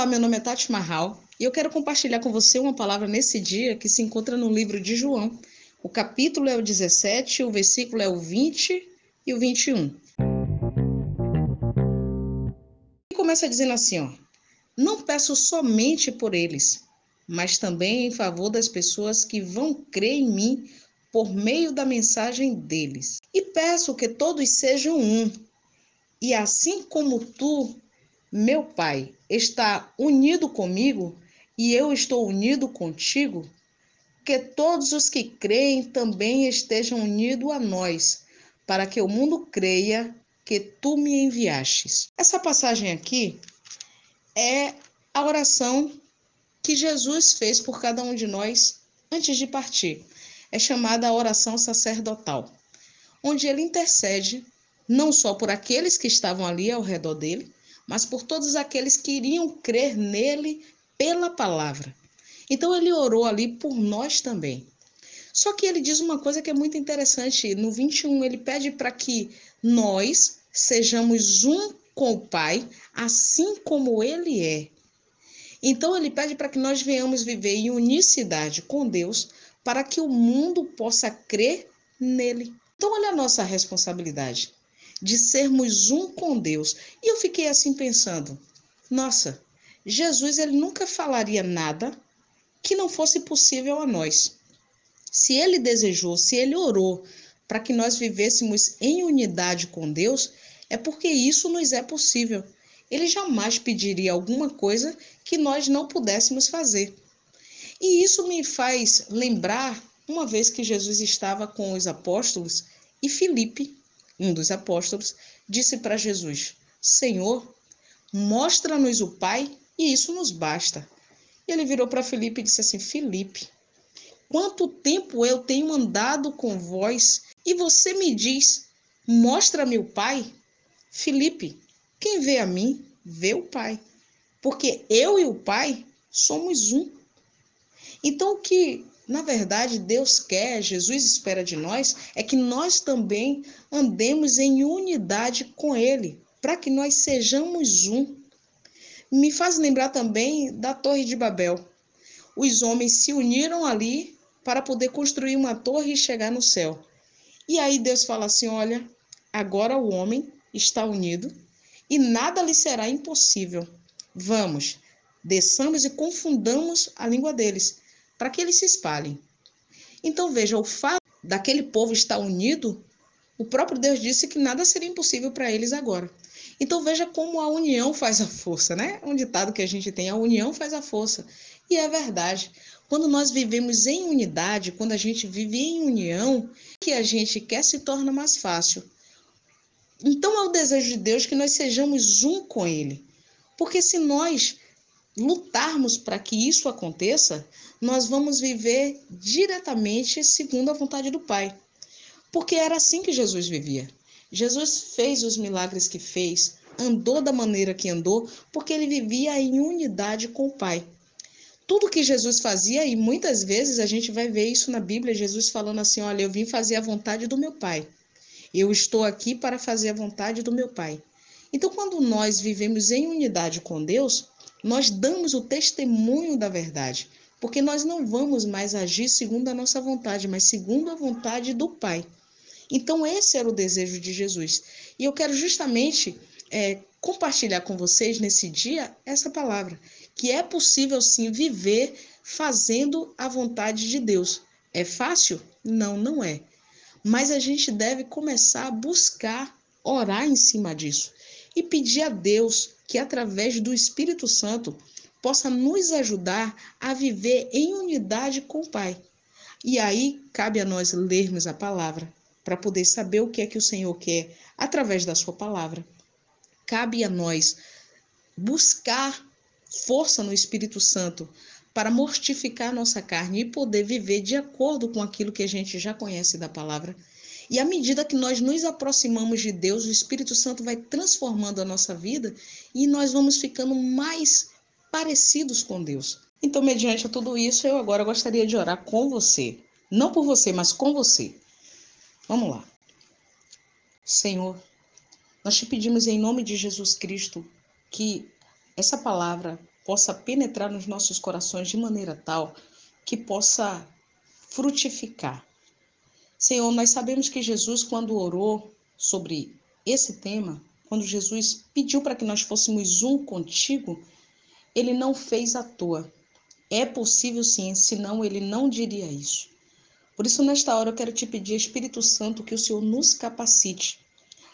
Olá, meu nome é Tati Marral e eu quero compartilhar com você uma palavra nesse dia que se encontra no livro de João. O capítulo é o 17, o versículo é o 20 e o 21. E começa dizendo assim, ó: Não peço somente por eles, mas também em favor das pessoas que vão crer em mim por meio da mensagem deles. E peço que todos sejam um. E assim como tu, meu Pai, está unido comigo e eu estou unido contigo, que todos os que creem também estejam unidos a nós, para que o mundo creia que tu me enviastes. Essa passagem aqui é a oração que Jesus fez por cada um de nós antes de partir. É chamada a oração sacerdotal, onde ele intercede não só por aqueles que estavam ali ao redor dele, mas por todos aqueles que iriam crer nele pela palavra. Então ele orou ali por nós também. Só que ele diz uma coisa que é muito interessante. No 21, ele pede para que nós sejamos um com o Pai, assim como ele é. Então ele pede para que nós venhamos viver em unicidade com Deus, para que o mundo possa crer nele. Então olha a nossa responsabilidade de sermos um com Deus. E eu fiquei assim pensando: nossa, Jesus ele nunca falaria nada que não fosse possível a nós. Se ele desejou, se ele orou para que nós vivêssemos em unidade com Deus, é porque isso nos é possível. Ele jamais pediria alguma coisa que nós não pudéssemos fazer. E isso me faz lembrar uma vez que Jesus estava com os apóstolos e Filipe um dos apóstolos, disse para Jesus: Senhor, mostra-nos o Pai e isso nos basta. E ele virou para Felipe e disse assim: Felipe, quanto tempo eu tenho andado com vós e você me diz: Mostra-me o Pai? Felipe, quem vê a mim, vê o Pai. Porque eu e o Pai somos um. Então, o que na verdade, Deus quer, Jesus espera de nós, é que nós também andemos em unidade com Ele, para que nós sejamos um. Me faz lembrar também da Torre de Babel. Os homens se uniram ali para poder construir uma torre e chegar no céu. E aí Deus fala assim: olha, agora o homem está unido e nada lhe será impossível. Vamos, desçamos e confundamos a língua deles para que eles se espalhem. Então veja, o fato daquele povo estar unido, o próprio Deus disse que nada seria impossível para eles agora. Então veja como a união faz a força, né? Um ditado que a gente tem, a união faz a força. E é verdade. Quando nós vivemos em unidade, quando a gente vive em união, que a gente quer se torna mais fácil. Então é o desejo de Deus que nós sejamos um com Ele. Porque se nós lutarmos para que isso aconteça, nós vamos viver diretamente segundo a vontade do Pai. Porque era assim que Jesus vivia. Jesus fez os milagres que fez, andou da maneira que andou, porque ele vivia em unidade com o Pai. Tudo que Jesus fazia, e muitas vezes a gente vai ver isso na Bíblia, Jesus falando assim: Olha, eu vim fazer a vontade do meu Pai. Eu estou aqui para fazer a vontade do meu Pai. Então, quando nós vivemos em unidade com Deus, nós damos o testemunho da verdade, porque nós não vamos mais agir segundo a nossa vontade, mas segundo a vontade do Pai. Então, esse era o desejo de Jesus. E eu quero justamente é, compartilhar com vocês nesse dia essa palavra, que é possível sim viver fazendo a vontade de Deus. É fácil? Não, não é. Mas a gente deve começar a buscar orar em cima disso e pedir a Deus que, através do Espírito Santo, possa nos ajudar a viver em unidade com o Pai. E aí cabe a nós lermos a palavra para poder saber o que é que o Senhor quer através da sua palavra. Cabe a nós buscar força no Espírito Santo para mortificar nossa carne e poder viver de acordo com aquilo que a gente já conhece da palavra e à medida que nós nos aproximamos de Deus, o Espírito Santo vai transformando a nossa vida e nós vamos ficando mais parecidos com Deus. Então, mediante tudo isso, eu agora gostaria de orar com você. Não por você, mas com você. Vamos lá. Senhor, nós te pedimos em nome de Jesus Cristo que essa palavra possa penetrar nos nossos corações de maneira tal que possa frutificar. Senhor, nós sabemos que Jesus, quando orou sobre esse tema, quando Jesus pediu para que nós fôssemos um contigo, ele não fez à toa. É possível sim, senão ele não diria isso. Por isso, nesta hora, eu quero te pedir, Espírito Santo, que o Senhor nos capacite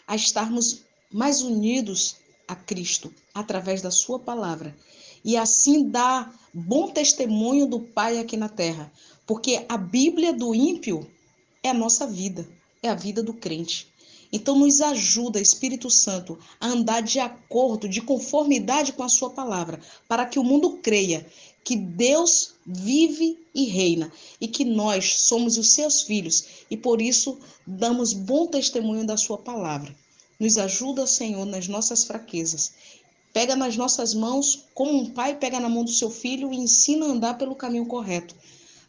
a estarmos mais unidos a Cristo através da Sua palavra e assim dar bom testemunho do Pai aqui na terra, porque a Bíblia do ímpio é a nossa vida, é a vida do crente. Então, nos ajuda, Espírito Santo, a andar de acordo, de conformidade com a Sua palavra, para que o mundo creia que Deus vive e reina e que nós somos os seus filhos e por isso damos bom testemunho da Sua palavra. Nos ajuda, Senhor, nas nossas fraquezas. Pega nas nossas mãos, como um pai pega na mão do seu filho e ensina a andar pelo caminho correto,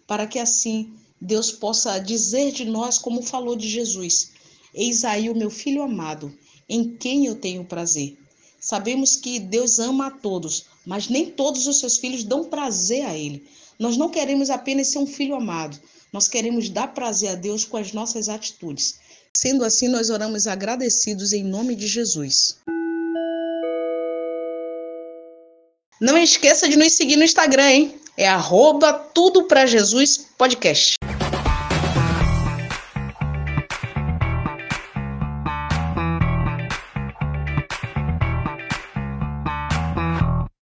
para que assim Deus possa dizer de nós, como falou de Jesus: Eis aí o meu filho amado, em quem eu tenho prazer. Sabemos que Deus ama a todos, mas nem todos os seus filhos dão prazer a Ele. Nós não queremos apenas ser um filho amado, nós queremos dar prazer a Deus com as nossas atitudes. Sendo assim, nós oramos agradecidos em nome de Jesus. Não esqueça de nos seguir no Instagram, hein? É arroba tudo pra Jesus podcast.